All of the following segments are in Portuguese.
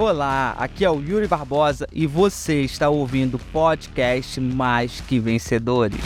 Olá, aqui é o Yuri Barbosa e você está ouvindo o podcast Mais Que Vencedores.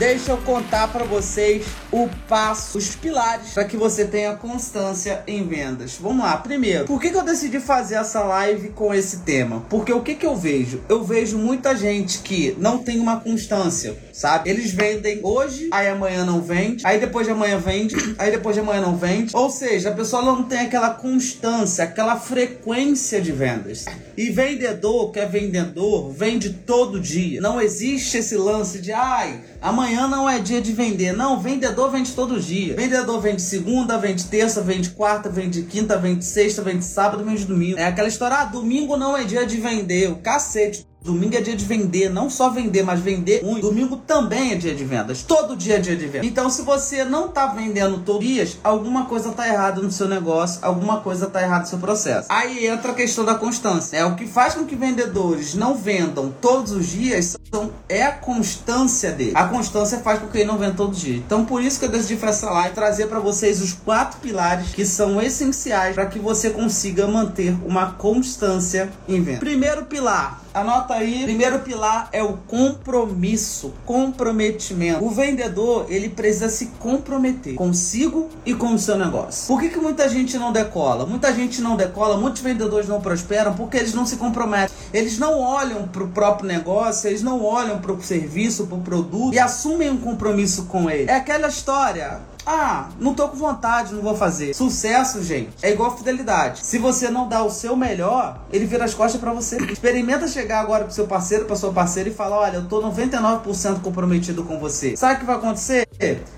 Deixa eu contar para vocês o passo, os pilares para que você tenha constância em vendas. Vamos lá. Primeiro, por que, que eu decidi fazer essa live com esse tema? Porque o que, que eu vejo? Eu vejo muita gente que não tem uma constância, sabe? Eles vendem hoje, aí amanhã não vende, aí depois de amanhã vende, aí depois de amanhã não vende. Ou seja, a pessoa não tem aquela constância, aquela frequência de vendas. E vendedor que é vendedor vende todo dia. Não existe esse lance de ai, amanhã não é dia de vender. Não, vendedor vende todo dia. Vendedor vende segunda, vende terça, vende quarta, vende quinta, vende sexta, vende sábado, vende domingo. É aquela história, ah, domingo não é dia de vender. O cacete. Domingo é dia de vender, não só vender, mas vender muito. Domingo também é dia de vendas. Todo dia é dia de vendas. Então, se você não tá vendendo todos os dias, alguma coisa tá errada no seu negócio, alguma coisa tá errada no seu processo. Aí entra a questão da constância. É o que faz com que vendedores não vendam todos os dias são, é a constância dele. A constância faz com que ele não venda todos os dias. Então, por isso que eu decidi fazer essa live trazer para vocês os quatro pilares que são essenciais para que você consiga manter uma constância em venda. Primeiro pilar, Anota aí. Primeiro pilar é o compromisso, comprometimento. O vendedor, ele precisa se comprometer consigo e com o seu negócio. Por que, que muita gente não decola? Muita gente não decola, muitos vendedores não prosperam porque eles não se comprometem. Eles não olham para o próprio negócio, eles não olham para o serviço, para o produto e assumem um compromisso com ele. É aquela história. Ah, não tô com vontade, não vou fazer. Sucesso, gente, é igual fidelidade. Se você não dá o seu melhor, ele vira as costas para você. Experimenta chegar agora pro seu parceiro, pra sua parceira e falar: olha, eu tô 99% comprometido com você. Sabe o que vai acontecer?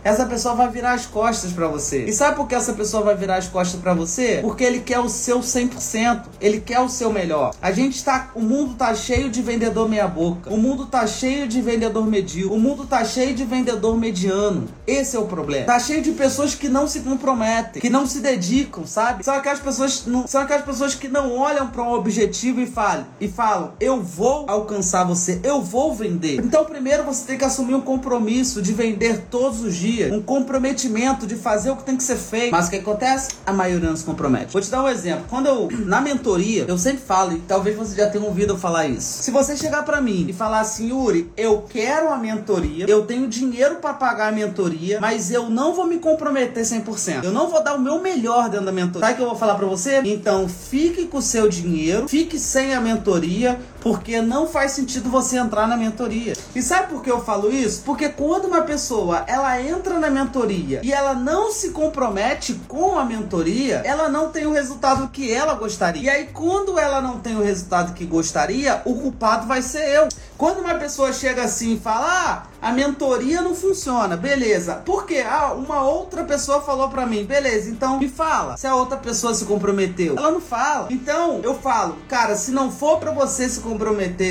Essa pessoa vai virar as costas para você. E sabe por que essa pessoa vai virar as costas para você? Porque ele quer o seu 100%. Ele quer o seu melhor. A gente está, o mundo tá cheio de vendedor meia boca. O mundo tá cheio de vendedor medíocre. O mundo tá cheio de vendedor mediano. Esse é o problema. Tá cheio de pessoas que não se comprometem, que não se dedicam, sabe? São aquelas pessoas, não, são aquelas pessoas que não olham para um objetivo e falam, e falam: "Eu vou alcançar você, eu vou vender". Então, primeiro você tem que assumir um compromisso de vender todos os dias, um comprometimento de fazer o que tem que ser feito. Mas o que acontece? A maioria não se compromete. Vou te dar um exemplo. Quando eu na mentoria, eu sempre falo, e talvez você já tenha ouvido eu falar isso. Se você chegar para mim e falar assim, Yuri, eu quero a mentoria, eu tenho dinheiro para pagar a mentoria, mas eu não vou me comprometer 100%. Eu não vou dar o meu melhor dentro da mentoria. Sabe o que eu vou falar para você? Então, fique com o seu dinheiro, fique sem a mentoria, porque não faz sentido você entrar na mentoria. E sabe por que eu falo isso? Porque quando uma pessoa ela entra na mentoria e ela não se compromete com a mentoria, ela não tem o resultado que ela gostaria. E aí quando ela não tem o resultado que gostaria, o culpado vai ser eu. Quando uma pessoa chega assim e fala: "Ah, a mentoria não funciona". Beleza. Por quê? Ah, uma outra pessoa falou para mim. Beleza. Então me fala se a outra pessoa se comprometeu. Ela não fala. Então eu falo: "Cara, se não for para você se comprometer,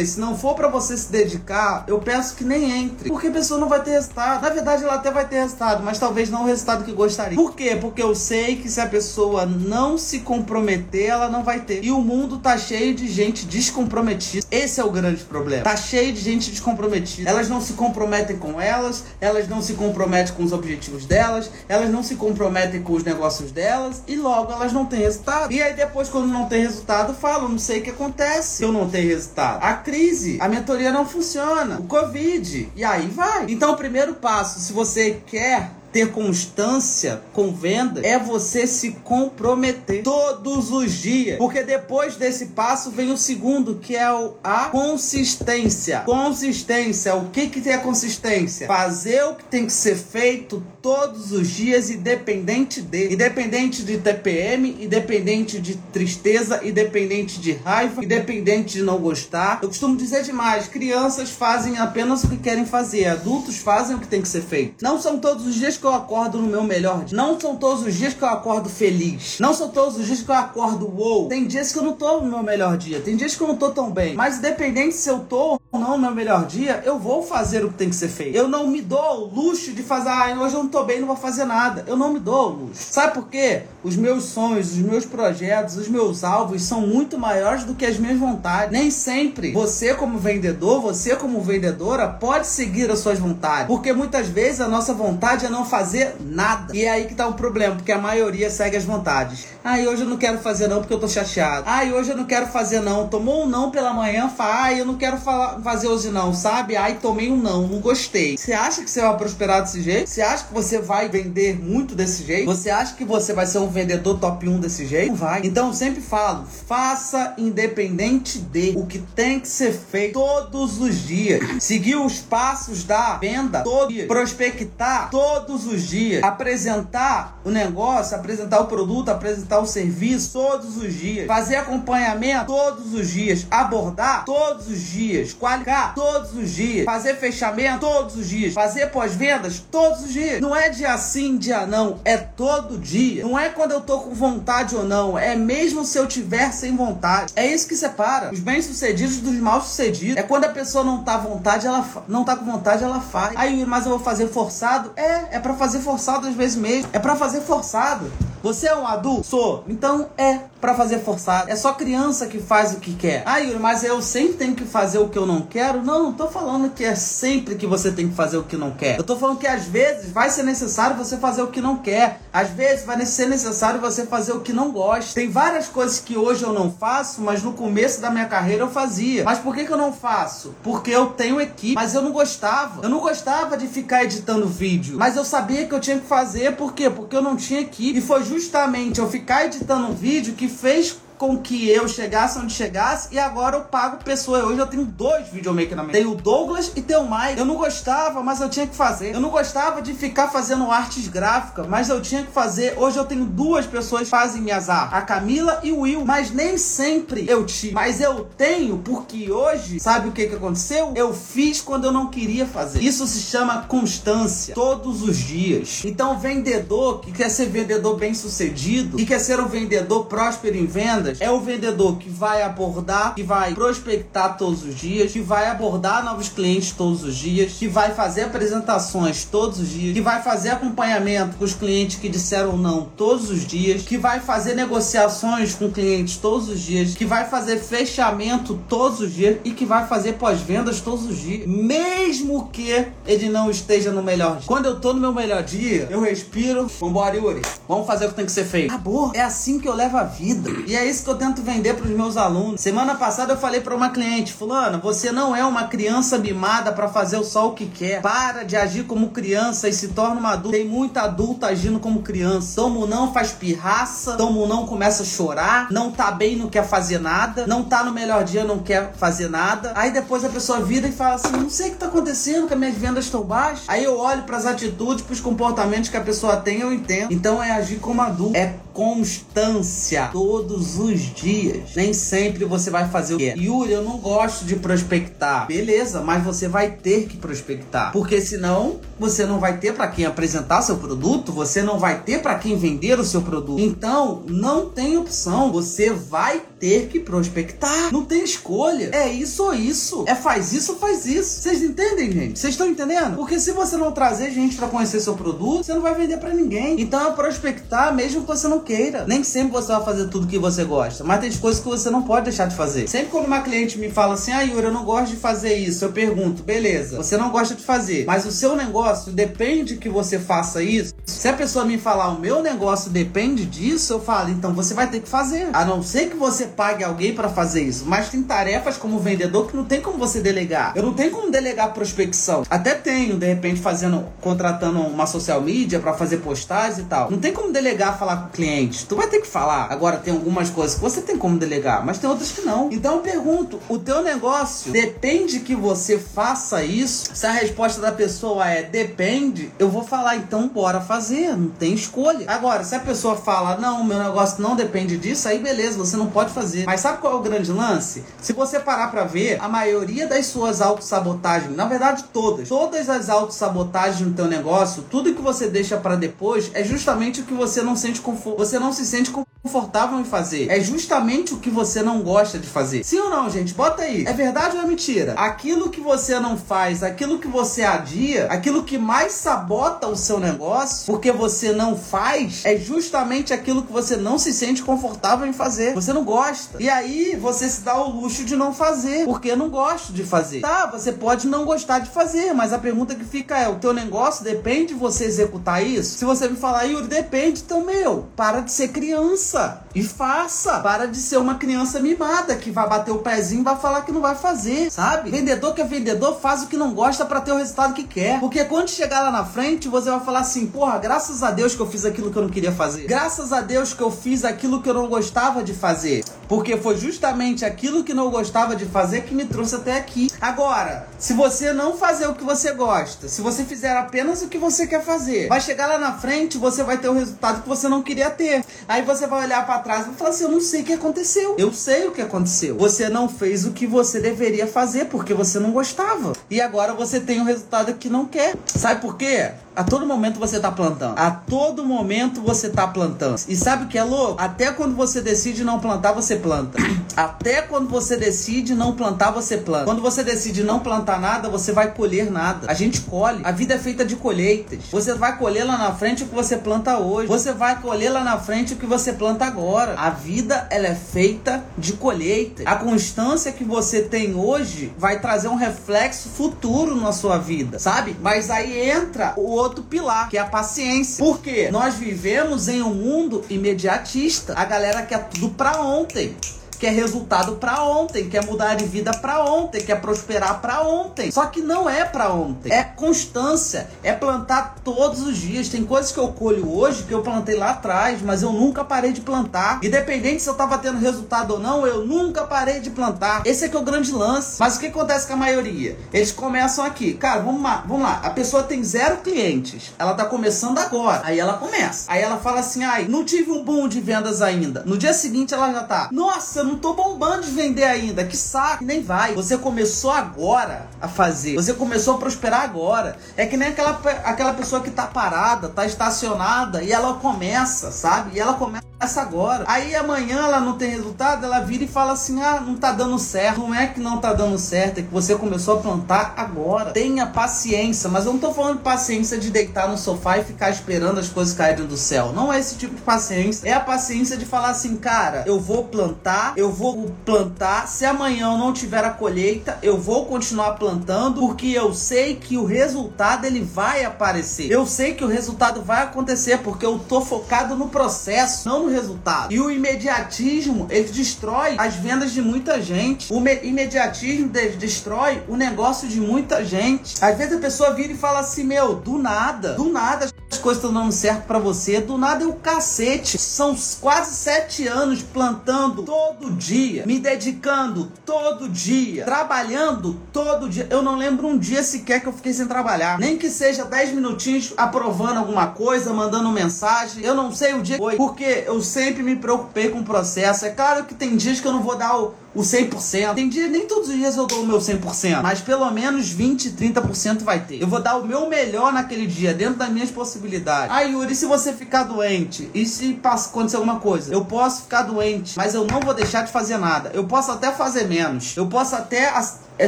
se não for para você se dedicar, eu peço que nem entre, porque a pessoa não vai ter resultado. Na verdade, ela até vai ter resultado, mas talvez não o resultado que gostaria. Por quê? Porque eu sei que se a pessoa não se comprometer, ela não vai ter. E o mundo tá cheio de gente descomprometida. Esse é o grande problema. Tá cheio de gente descomprometida. Elas não se comprometem com elas, elas não se comprometem com os objetivos delas, elas não se comprometem com os negócios delas e logo elas não têm resultado. E aí depois, quando não tem resultado, falam: não sei o que acontece. Eu não tenho resultado A crise, a mentoria não funciona, o Covid, e aí vai. Então, o primeiro passo, se você quer ter constância com venda é você se comprometer todos os dias. Porque depois desse passo vem o segundo, que é a consistência. Consistência. O que, que é consistência? Fazer o que tem que ser feito todos os dias, independente de. Independente de TPM, independente de tristeza, independente de raiva, independente de não gostar. Eu costumo dizer demais: crianças fazem apenas o que querem fazer, adultos fazem o que tem que ser feito. Não são todos os dias que eu acordo no meu melhor dia. Não são todos os dias que eu acordo feliz. Não são todos os dias que eu acordo wow. Tem dias que eu não tô no meu melhor dia. Tem dias que eu não tô tão bem. Mas independente se eu tô não no meu melhor dia, eu vou fazer o que tem que ser feito. Eu não me dou o luxo de fazer, ah, hoje eu não tô bem, não vou fazer nada. Eu não me dou o luxo. Sabe por quê? Os meus sonhos, os meus projetos, os meus alvos são muito maiores do que as minhas vontades. Nem sempre você, como vendedor, você, como vendedora, pode seguir as suas vontades. Porque muitas vezes a nossa vontade é não fazer nada. E é aí que tá o problema, porque a maioria segue as vontades. Ah, hoje eu não quero fazer não porque eu tô chateado. Ah, hoje eu não quero fazer não. Tomou um não pela manhã, fala, ah, eu não quero falar, fazer hoje não, sabe? Ai, tomei um não, não gostei. Você acha que você vai prosperar desse jeito? Você acha que você vai vender muito desse jeito? Você acha que você vai ser um vendedor top 1 desse jeito? Não vai. Então sempre falo, faça independente de o que tem que ser feito todos os dias. Seguir os passos da venda todo dia. Prospectar todos os dias. Apresentar o negócio, apresentar o produto, apresentar o serviço todos os dias. Fazer acompanhamento todos os dias. Abordar todos os dias. Qualificar todos os dias. Fazer fechamento todos os dias. Fazer pós-vendas todos os dias. Não é dia sim, dia não. É todo dia. Não é quando eu tô com vontade ou não. É mesmo se eu tiver sem vontade. É isso que separa os bem-sucedidos dos mal-sucedidos. É quando a pessoa não tá à vontade, ela não tá com vontade, ela faz. Aí, mas eu vou fazer forçado? É, é para fazer forçado às vezes mesmo. É para fazer forçado. Você é um adulto? Sou. Então é para fazer forçado. É só criança que faz o que quer. Ah, Yuri, mas eu sempre tenho que fazer o que eu não quero? Não, não tô falando que é sempre que você tem que fazer o que não quer. Eu tô falando que às vezes vai ser necessário você fazer o que não quer. Às vezes vai ser necessário você fazer o que não gosta. Tem várias coisas que hoje eu não faço, mas no começo da minha carreira eu fazia. Mas por que, que eu não faço? Porque eu tenho equipe. Mas eu não gostava. Eu não gostava de ficar editando vídeo. Mas eu sabia que eu tinha que fazer. Por quê? Porque eu não tinha equipe. E foi justamente eu ficar editando um vídeo que fez com que eu chegasse onde chegasse e agora eu pago pessoa. Hoje eu tenho dois videomakers na minha. Tem o Douglas e tem o Mike. Eu não gostava, mas eu tinha que fazer. Eu não gostava de ficar fazendo artes gráficas, mas eu tinha que fazer. Hoje eu tenho duas pessoas que fazem minhas artes, a Camila e o Will. Mas nem sempre eu tive. Mas eu tenho porque hoje, sabe o que, que aconteceu? Eu fiz quando eu não queria fazer. Isso se chama constância. Todos os dias. Então, vendedor que quer ser vendedor bem sucedido, que quer ser um vendedor próspero em vendas, vendas é o vendedor que vai abordar, que vai prospectar todos os dias, que vai abordar novos clientes todos os dias, que vai fazer apresentações todos os dias, que vai fazer acompanhamento com os clientes que disseram não todos os dias, que vai fazer negociações com clientes todos os dias, que vai fazer fechamento todos os dias e que vai fazer pós-vendas todos os dias, mesmo que ele não esteja no melhor dia. Quando eu tô no meu melhor dia, eu respiro, vambora, Yuri, vamos fazer o que tem que ser feito. Acabou. É assim que eu levo a vida. E é isso isso que eu tento vender para os meus alunos. Semana passada eu falei para uma cliente, fulana, você não é uma criança mimada para fazer só o que quer. Para de agir como criança e se torna uma adulta. Tem muita adulta agindo como criança. Tomo não faz pirraça, tomo não começa a chorar, não tá bem, não quer fazer nada, não tá no melhor dia, não quer fazer nada. Aí depois a pessoa vira e fala assim: "Não sei o que tá acontecendo, que as minhas vendas estão baixas". Aí eu olho para as atitudes, para os comportamentos que a pessoa tem, eu entendo. Então é agir como adulto, é constância todos os dias. Nem sempre você vai fazer o que é. Yuri, eu não gosto de prospectar. Beleza, mas você vai ter que prospectar. Porque senão você não vai ter para quem apresentar seu produto, você não vai ter para quem vender o seu produto. Então, não tem opção. Você vai ter que prospectar. Não tem escolha. É isso ou isso. É faz isso ou faz isso. Vocês entendem, gente? Vocês estão entendendo? Porque se você não trazer gente para conhecer seu produto, você não vai vender para ninguém. Então, é prospectar mesmo que você não queira. Nem sempre você vai fazer tudo que você gosta, mas tem coisas que você não pode deixar de fazer. Sempre quando uma cliente me fala assim, ah, Yuri, eu não gosto de fazer isso, eu pergunto, beleza, você não gosta de fazer, mas o seu negócio depende que você faça isso. Se a pessoa me falar, o meu negócio depende disso, eu falo, então você vai ter que fazer. A não ser que você pague alguém para fazer isso. Mas tem tarefas como vendedor que não tem como você delegar. Eu não tenho como delegar prospecção. Até tenho, de repente, fazendo, contratando uma social media para fazer postagens e tal. Não tem como delegar falar com cliente. Tu vai ter que falar. Agora, tem algumas coisas coisas que você tem como delegar, mas tem outras que não. Então eu pergunto, o teu negócio depende que você faça isso? Se a resposta da pessoa é depende, eu vou falar então bora fazer, não tem escolha. Agora, se a pessoa fala não, meu negócio não depende disso, aí beleza, você não pode fazer. Mas sabe qual é o grande lance? Se você parar para ver, a maioria das suas autossabotagens, na verdade todas, todas as autossabotagens no teu negócio, tudo que você deixa para depois é justamente o que você não sente conforto, você não se sente confortável confortável em fazer. É justamente o que você não gosta de fazer. Sim ou não, gente? Bota aí. É verdade ou é mentira? Aquilo que você não faz, aquilo que você adia, aquilo que mais sabota o seu negócio, porque você não faz, é justamente aquilo que você não se sente confortável em fazer. Você não gosta. E aí você se dá o luxo de não fazer, porque não gosto de fazer. Tá, você pode não gostar de fazer, mas a pergunta que fica é: o teu negócio depende de você executar isso? Se você me falar, Yuri, depende, então, meu, para de ser criança E faça. Para de ser uma criança mimada que vai bater o pezinho e vai falar que não vai fazer, sabe? Vendedor que é vendedor faz o que não gosta para ter o resultado que quer. Porque quando chegar lá na frente, você vai falar assim: porra, graças a Deus que eu fiz aquilo que eu não queria fazer. Graças a Deus que eu fiz aquilo que eu não gostava de fazer. Porque foi justamente aquilo que não gostava de fazer que me trouxe até aqui. Agora, se você não fazer o que você gosta, se você fizer apenas o que você quer fazer, vai chegar lá na frente, você vai ter o resultado que você não queria ter. Aí você vai olhar para trás e falar assim: eu não sei o que aconteceu. Eu sei o que aconteceu. Você não fez o que você deveria fazer porque você não gostava. E agora você tem o resultado que não quer. Sabe por quê? A todo momento você tá plantando. A todo momento você tá plantando. E sabe o que é louco? Até quando você decide não plantar, você planta. Até quando você decide não plantar, você planta. Quando você decide não plantar nada, você vai colher nada. A gente colhe. A vida é feita de colheitas. Você vai colher lá na frente o que você planta hoje. Você vai colher lá na frente o que você planta agora. A vida ela é feita de colheitas. A constância que você tem hoje vai trazer um reflexo futuro na sua vida, sabe? Mas aí entra o outro pilar, que é a paciência. Porque nós vivemos em um mundo imediatista. A galera quer tudo para ontem quer resultado para ontem, quer mudar de vida para ontem, quer prosperar para ontem. Só que não é para ontem. É constância, é plantar todos os dias. Tem coisas que eu colho hoje que eu plantei lá atrás, mas eu nunca parei de plantar. Independente se eu tava tendo resultado ou não, eu nunca parei de plantar. Esse é que é o grande lance. Mas o que acontece com a maioria? Eles começam aqui. Cara, vamos lá, vamos lá. A pessoa tem zero clientes. Ela tá começando agora. Aí ela começa. Aí ela fala assim: ai, não tive um boom de vendas ainda. No dia seguinte ela já tá. Nossa, não tô bombando de vender ainda. Que saco, nem vai. Você começou agora a fazer. Você começou a prosperar agora. É que nem aquela, aquela pessoa que tá parada, tá estacionada e ela começa, sabe? E ela começa agora. Aí amanhã ela não tem resultado, ela vira e fala assim: ah, não tá dando certo. Não é que não tá dando certo, é que você começou a plantar agora. Tenha paciência, mas eu não tô falando paciência de deitar no sofá e ficar esperando as coisas caírem do céu. Não é esse tipo de paciência. É a paciência de falar assim, cara, eu vou plantar, eu vou plantar. Se amanhã eu não tiver a colheita, eu vou continuar plantando, porque eu sei que o resultado ele vai aparecer. Eu sei que o resultado vai acontecer, porque eu tô focado no processo, não no resultado. E o imediatismo, ele destrói as vendas de muita gente. O imediatismo destrói o negócio de muita gente. Às vezes a pessoa vira e fala assim: Meu, do nada, do nada as coisas estão dando certo para você, do nada é o cacete. São quase sete anos plantando todo dia, me dedicando todo dia, trabalhando todo dia. Eu não lembro um dia sequer que eu fiquei sem trabalhar. Nem que seja dez minutinhos aprovando alguma coisa, mandando mensagem. Eu não sei o dia que foi, porque eu sempre me preocupei com o processo. É claro que tem dias que eu não vou dar o o 100%. Tem dia, nem todos os dias eu dou o meu 100%, mas pelo menos 20, 30% vai ter. Eu vou dar o meu melhor naquele dia, dentro das minhas possibilidades. Ah, Yuri, se você ficar doente? E se acontecer alguma coisa? Eu posso ficar doente, mas eu não vou deixar de fazer nada. Eu posso até fazer menos. Eu posso até é,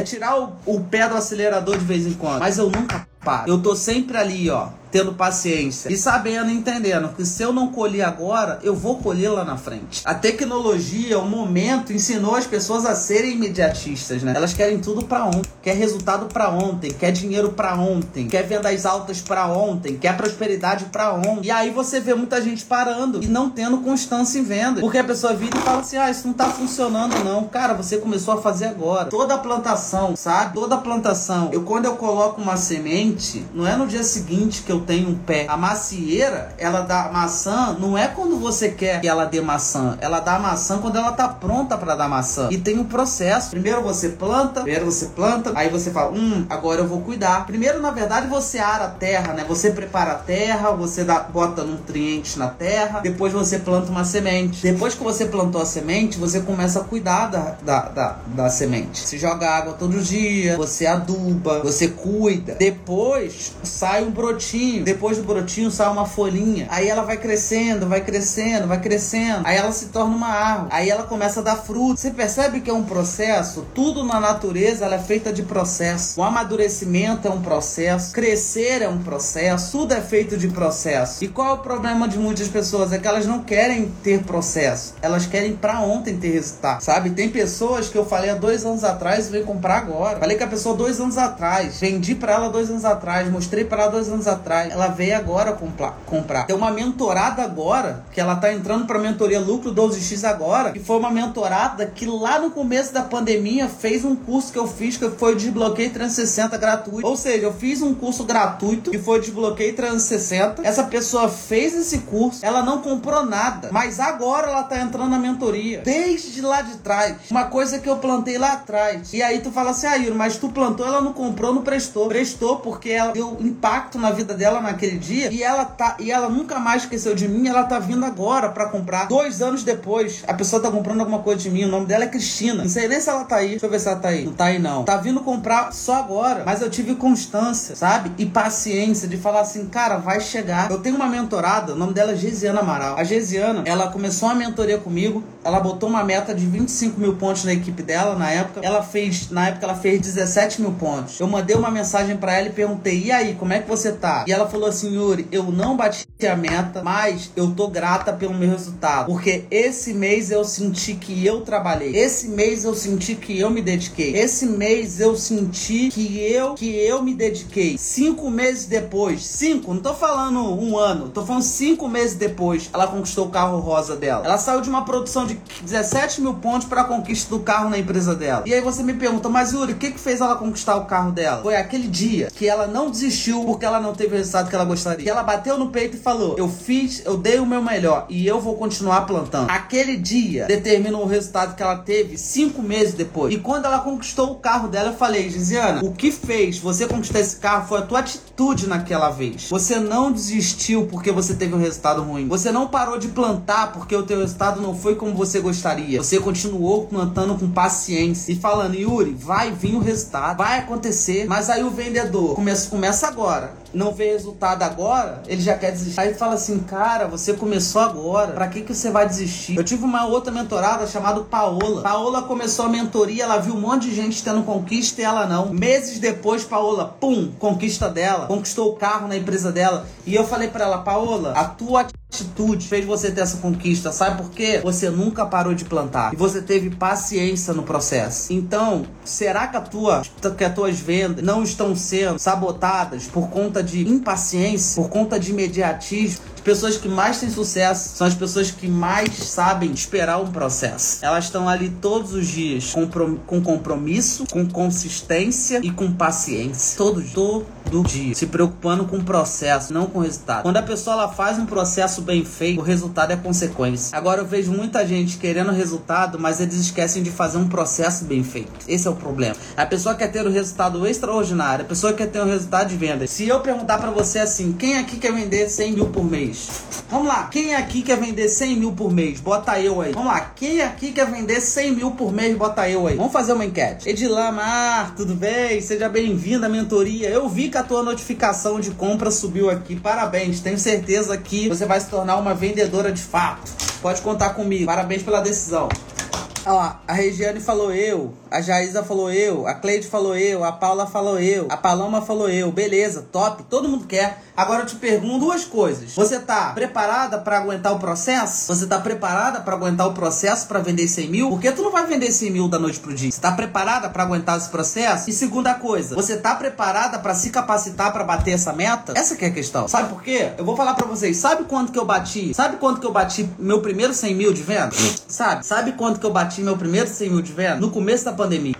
tirar o, o pé do acelerador de vez em quando, mas eu nunca paro. Eu tô sempre ali, ó tendo paciência e sabendo, entendendo que se eu não colher agora, eu vou colher lá na frente. A tecnologia, o momento, ensinou as pessoas a serem imediatistas, né? Elas querem tudo para ontem, quer resultado para ontem, quer dinheiro para ontem, quer vendas altas para ontem, quer prosperidade para ontem. E aí você vê muita gente parando e não tendo constância em venda, porque a pessoa vira e fala assim: "Ah, isso não tá funcionando não". Cara, você começou a fazer agora. Toda a plantação, sabe? Toda a plantação. Eu quando eu coloco uma semente não é no dia seguinte que eu tenho um pé. A macieira, ela dá maçã, não é quando você quer que ela dê maçã. Ela dá maçã quando ela tá pronta para dar maçã. E tem um processo. Primeiro você planta, primeiro você planta, aí você fala, hum, agora eu vou cuidar. Primeiro, na verdade, você ara a terra, né? Você prepara a terra, você dá, bota nutrientes na terra, depois você planta uma semente. Depois que você plantou a semente, você começa a cuidar da, da, da, da semente. Você joga água todo dia, você aduba, você cuida. Depois sai um brotinho. Depois do brotinho sai uma folhinha. Aí ela vai crescendo, vai crescendo, vai crescendo. Aí ela se torna uma árvore. Aí ela começa a dar fruto. Você percebe que é um processo? Tudo na natureza é feita de processo. O amadurecimento é um processo. Crescer é um processo. Tudo é feito de processo. E qual é o problema de muitas pessoas? É que elas não querem ter processo. Elas querem para ontem ter resultado. Sabe? Tem pessoas que eu falei há dois anos atrás e veio comprar agora. Falei com a pessoa dois anos atrás. Vendi para ela dois anos atrás. Mostrei para ela dois anos atrás. Ela veio agora comprar. comprar. Tem uma mentorada agora que ela tá entrando para mentoria lucro 12x agora. Que foi uma mentorada que lá no começo da pandemia fez um curso que eu fiz que foi desbloqueio 360 gratuito. Ou seja, eu fiz um curso gratuito que foi desbloqueio 360. Essa pessoa fez esse curso, ela não comprou nada, mas agora ela tá entrando na mentoria. Desde lá de trás. Uma coisa que eu plantei lá atrás. E aí tu fala assim, ah, mas tu plantou, ela não comprou, não prestou. Prestou porque ela deu impacto na vida dela naquele dia e ela tá e ela nunca mais esqueceu de mim, ela tá vindo agora para comprar. Dois anos depois, a pessoa tá comprando alguma coisa de mim, o nome dela é Cristina. Não sei nem se ela tá aí. Deixa eu ver se ela tá aí. Não tá aí não. Tá vindo comprar só agora, mas eu tive constância, sabe? E paciência de falar assim, cara, vai chegar. Eu tenho uma mentorada, o nome dela é Gesiana Amaral. A Gesiana, ela começou uma mentoria comigo, ela botou uma meta de 25 mil pontos na equipe dela na época. Ela fez, na época ela fez 17 mil pontos. Eu mandei uma mensagem para ela e perguntei, e aí, como é que você tá? E ela falou assim, Yuri, eu não bati a meta, mas eu tô grata pelo meu resultado. Porque esse mês eu senti que eu trabalhei. Esse mês eu senti que eu me dediquei. Esse mês eu senti que eu que eu me dediquei. Cinco meses depois, cinco, não tô falando um ano, tô falando cinco meses depois, ela conquistou o carro rosa dela. Ela saiu de uma produção de 17 mil pontos para a conquista do carro na empresa dela. E aí você me pergunta, mas Yuri, o que que fez ela conquistar o carro dela? Foi aquele dia que ela não desistiu porque ela não teve resultado que ela gostaria. Que ela bateu no peito e falou: Eu fiz, eu dei o meu melhor e eu vou continuar plantando. Aquele dia determina o resultado que ela teve cinco meses depois. E quando ela conquistou o carro dela, eu falei, Gisiana, o que fez você conquistar esse carro foi a tua atitude naquela vez. Você não desistiu porque você teve um resultado ruim. Você não parou de plantar porque o teu resultado não foi como você gostaria. Você continuou plantando com paciência e falando, Yuri, vai vir o resultado, vai acontecer. Mas aí o vendedor começa, começa agora não vê resultado agora, ele já quer desistir. Aí fala assim, cara, você começou agora, pra que, que você vai desistir? Eu tive uma outra mentorada chamada Paola. Paola começou a mentoria, ela viu um monte de gente tendo conquista e ela não. Meses depois, Paola, pum, conquista dela, conquistou o carro na empresa dela. E eu falei para ela, Paola, a tua atitude fez você ter essa conquista. Sabe por quê? Você nunca parou de plantar e você teve paciência no processo. Então, será que a tua que as tuas vendas não estão sendo sabotadas por conta de impaciência, por conta de imediatismo? Pessoas que mais têm sucesso são as pessoas que mais sabem esperar um processo. Elas estão ali todos os dias com compromisso, com consistência e com paciência. Todo, todo dia. Se preocupando com o processo, não com o resultado. Quando a pessoa ela faz um processo bem feito, o resultado é consequência. Agora eu vejo muita gente querendo resultado, mas eles esquecem de fazer um processo bem feito. Esse é o problema. A pessoa quer ter um resultado extraordinário, a pessoa quer ter um resultado de venda. Se eu perguntar para você assim, quem aqui quer vender 100 mil por mês? Vamos lá, quem aqui quer vender 100 mil por mês? Bota eu aí. Vamos lá, quem aqui quer vender 100 mil por mês? Bota eu aí. Vamos fazer uma enquete. Edilamar, tudo bem? Seja bem-vindo à mentoria. Eu vi que a tua notificação de compra subiu aqui. Parabéns, tenho certeza que você vai se tornar uma vendedora de fato. Pode contar comigo. Parabéns pela decisão. Ó, a Regiane falou eu, a Jaísa falou eu, a Cleide falou eu, a Paula falou eu, a Paloma falou eu. Beleza, top, todo mundo quer. Agora eu te pergunto duas coisas. Você tá preparada para aguentar o processo? Você tá preparada para aguentar o processo para vender 100 mil? Porque tu não vai vender 100 mil da noite pro dia. Você tá preparada para aguentar esse processo? E segunda coisa, você tá preparada para se capacitar para bater essa meta? Essa que é a questão. Sabe por quê? Eu vou falar para vocês. Sabe quanto que eu bati? Sabe quanto que eu bati meu primeiro 100 mil de venda? Sabe? Sabe quanto que eu bati meu primeiro 100 mil de venda? No começo da pandemia.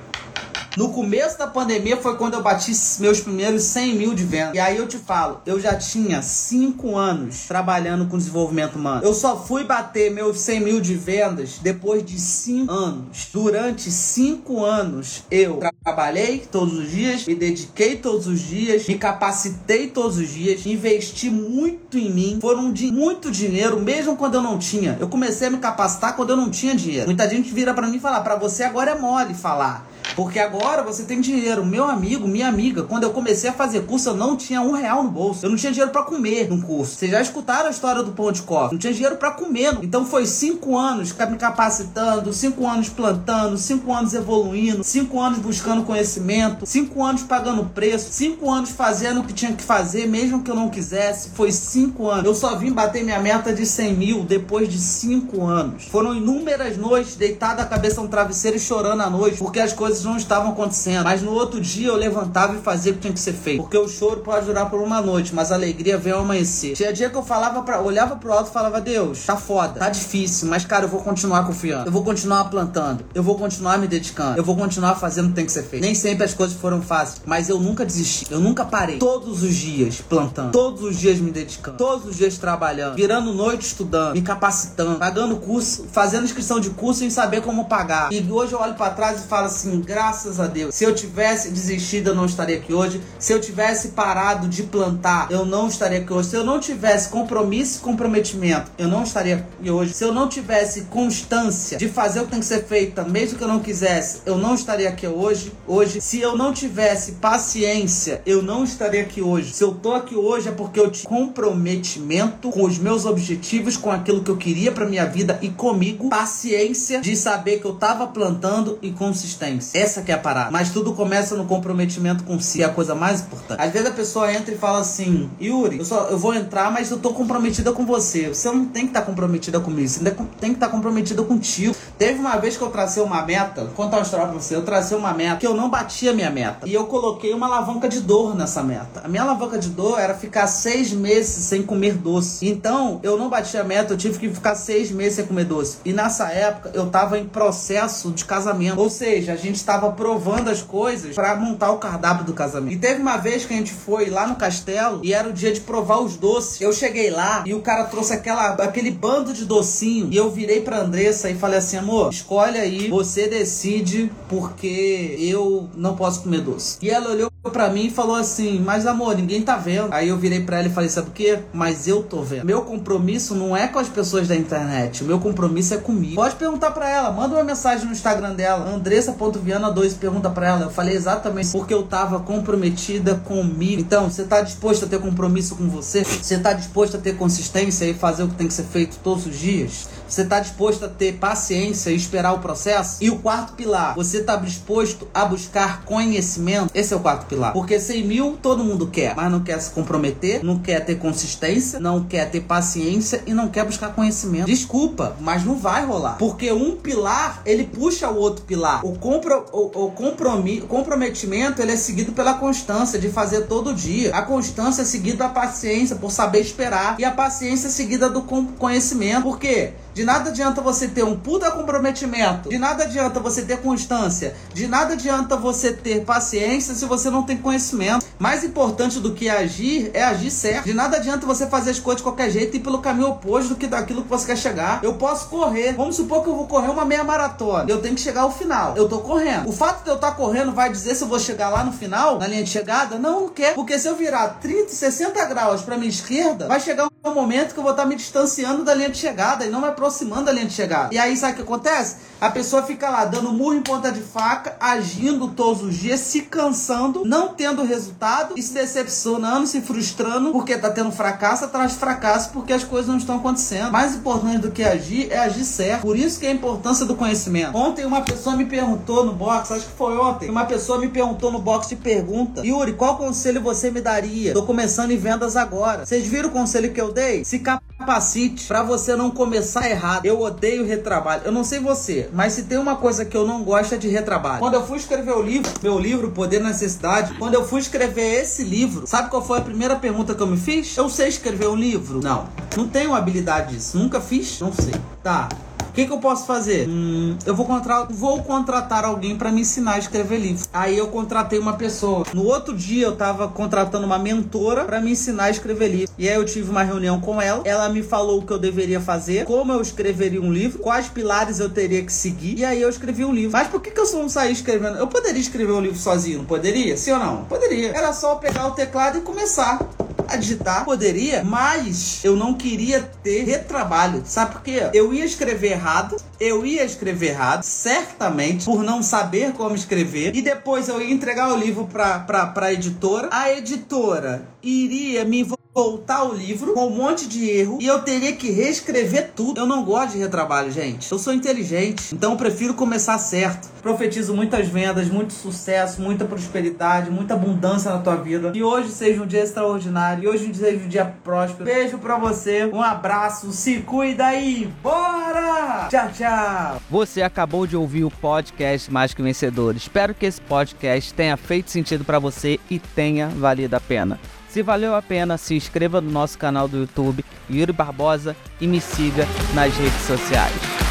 No começo da pandemia foi quando eu bati meus primeiros 100 mil de venda. E aí eu te falo, eu já tinha 5 anos trabalhando com desenvolvimento humano. Eu só fui bater meus 100 mil de vendas depois de 5 anos. Durante 5 anos eu trabalhei todos os dias, me dediquei todos os dias, me capacitei todos os dias, investi muito em mim. Foram de muito dinheiro, mesmo quando eu não tinha. Eu comecei a me capacitar quando eu não tinha dinheiro. Muita gente vira para mim e fala: para você agora é mole falar. Porque agora você tem dinheiro. Meu amigo, minha amiga, quando eu comecei a fazer curso, eu não tinha um real no bolso. Eu não tinha dinheiro para comer num curso. Vocês já escutaram a história do pão de cofre? Não tinha dinheiro para comer. Então foi cinco anos me capacitando, cinco anos plantando, cinco anos evoluindo, cinco anos buscando conhecimento, cinco anos pagando preço, cinco anos fazendo o que tinha que fazer, mesmo que eu não quisesse. Foi cinco anos. Eu só vim bater minha meta de 100 mil depois de cinco anos. Foram inúmeras noites deitada a cabeça no travesseiro e chorando à noite, porque as coisas não estavam acontecendo. Mas no outro dia eu levantava e fazia o que tinha que ser feito. Porque o choro pode durar por uma noite, mas a alegria vem ao amanhecer. Tinha dia que eu falava para olhava pro alto e falava: Deus, tá foda, tá difícil, mas cara, eu vou continuar confiando. Eu vou continuar plantando. Eu vou continuar me dedicando. Eu vou continuar fazendo o que tem que ser feito. Nem sempre as coisas foram fáceis, mas eu nunca desisti. Eu nunca parei. Todos os dias plantando. Todos os dias me dedicando. Todos os dias trabalhando. Virando noite estudando. Me capacitando. Pagando curso. Fazendo inscrição de curso sem saber como pagar. E hoje eu olho para trás e falo assim: graças a Deus. Se eu tivesse desistido, eu não estaria aqui hoje. Se eu tivesse parado de plantar, eu não estaria aqui hoje. Se eu não tivesse compromisso e comprometimento, eu não estaria aqui hoje. Se eu não tivesse constância de fazer o que tem que ser feito, mesmo que eu não quisesse, eu não estaria aqui hoje. Hoje, se eu não tivesse paciência, eu não estaria aqui hoje. Se eu tô aqui hoje é porque eu tinha comprometimento com os meus objetivos, com aquilo que eu queria para minha vida e comigo, paciência de saber que eu tava plantando e consistência. Essa que é a parada. Mas tudo começa no comprometimento com si, é a coisa mais importante. Às vezes a pessoa entra e fala assim: "Yuri, eu só eu vou entrar, mas eu tô comprometida com você. Você não tem que estar tá comprometida comigo, você tem que estar tá comprometida contigo". Teve uma vez que eu tracei uma meta, vou contar uma história pra você. Eu tracei uma meta que eu não batia minha meta. E eu coloquei uma alavanca de dor nessa meta. A minha alavanca de dor era ficar seis meses sem comer doce. Então, eu não bati a meta, eu tive que ficar seis meses sem comer doce. E nessa época, eu tava em processo de casamento. Ou seja, a gente tava provando as coisas para montar o cardápio do casamento. E teve uma vez que a gente foi lá no castelo e era o dia de provar os doces. Eu cheguei lá e o cara trouxe aquela, aquele bando de docinho. E eu virei pra Andressa e falei assim: amor, escolhe aí, você decide, porque eu não posso comer doce. E ela olhou pra mim e falou assim: Mas amor, ninguém tá vendo. Aí eu virei pra ela e falei: Sabe o que? Mas eu tô vendo. Meu compromisso não é com as pessoas da internet. O meu compromisso é comigo. Pode perguntar pra ela. Manda uma mensagem no Instagram dela. Andressa.viana2 pergunta pra ela. Eu falei exatamente porque eu tava comprometida comigo. Então, você tá disposto a ter compromisso com você? Você tá disposto a ter consistência e fazer o que tem que ser feito todos os dias? Você tá disposto a ter paciência e esperar o processo? E o quarto pilar, você tá disposto a buscar conhecimento? Esse é o quarto pilar. Porque 100 mil todo mundo quer, mas não quer se comprometer, não quer ter consistência, não quer ter paciência e não quer buscar conhecimento. Desculpa, mas não vai rolar. Porque um pilar, ele puxa o outro pilar. O, compro, o, o comprometimento, ele é seguido pela constância de fazer todo dia. A constância é seguida da paciência, por saber esperar. E a paciência é seguida do conhecimento. Por quê? De nada adianta você ter um puta comprometimento. De nada adianta você ter constância. De nada adianta você ter paciência se você não tem conhecimento. Mais importante do que agir é agir certo. De nada adianta você fazer as coisas de qualquer jeito e ir pelo caminho oposto do que daquilo que você quer chegar. Eu posso correr. Vamos supor que eu vou correr uma meia maratona. Eu tenho que chegar ao final. Eu tô correndo. O fato de eu estar tá correndo vai dizer se eu vou chegar lá no final, na linha de chegada? Não, não quer. Porque se eu virar 30, 60 graus para minha esquerda, vai chegar um momento que eu vou estar me distanciando da linha de chegada e não vai aproximando da linha de chegada. E aí sabe o que acontece? A pessoa fica lá dando murro em ponta de faca, agindo todos os dias, se cansando, não tendo resultado e se decepcionando, se frustrando porque tá tendo fracasso atrás de fracasso porque as coisas não estão acontecendo. Mais importante do que agir é agir certo. Por isso que é a importância do conhecimento. Ontem uma pessoa me perguntou no box, acho que foi ontem, uma pessoa me perguntou no box de pergunta: Yuri, qual conselho você me daria? Tô começando em vendas agora. Vocês viram o conselho que eu dei? Se capacite para você não começar errado. Eu odeio retrabalho. Eu não sei você, mas se tem uma coisa que eu não gosto é de retrabalho. Quando eu fui escrever o livro, meu livro Poder na Necessidade, quando eu fui escrever esse livro, sabe qual foi a primeira pergunta que eu me fiz? Eu sei escrever um livro? Não. Não tenho habilidade disso. Nunca fiz? Não sei. Tá. Que, que eu posso fazer? Hum, eu vou, contra... vou contratar alguém para me ensinar a escrever livro. Aí eu contratei uma pessoa. No outro dia eu tava contratando uma mentora para me ensinar a escrever livro. E aí eu tive uma reunião com ela. Ela me falou o que eu deveria fazer, como eu escreveria um livro, quais pilares eu teria que seguir. E aí eu escrevi um livro. Mas por que, que eu não saí escrevendo? Eu poderia escrever um livro sozinho, não poderia? Sim ou não? Poderia. Era só pegar o teclado e começar a digitar. Poderia, mas eu não queria ter retrabalho. Sabe por quê? Eu ia escrever errado, eu ia escrever errado, certamente, por não saber como escrever. E depois eu ia entregar o livro pra, pra, pra editora. A editora iria me voltar o livro com um monte de erro e eu teria que reescrever tudo. Eu não gosto de retrabalho, gente. Eu sou inteligente, então eu prefiro começar certo. Profetizo muitas vendas, muito sucesso, muita prosperidade, muita abundância na tua vida. E hoje seja um dia extraordinário, e hoje seja um dia próspero. Beijo pra você, um abraço, se cuida aí, bora! Tchau, tchau! Você acabou de ouvir o podcast Mais que Vencedor. Espero que esse podcast tenha feito sentido para você e tenha valido a pena. Se valeu a pena, se inscreva no nosso canal do YouTube, Yuri Barbosa, e me siga nas redes sociais.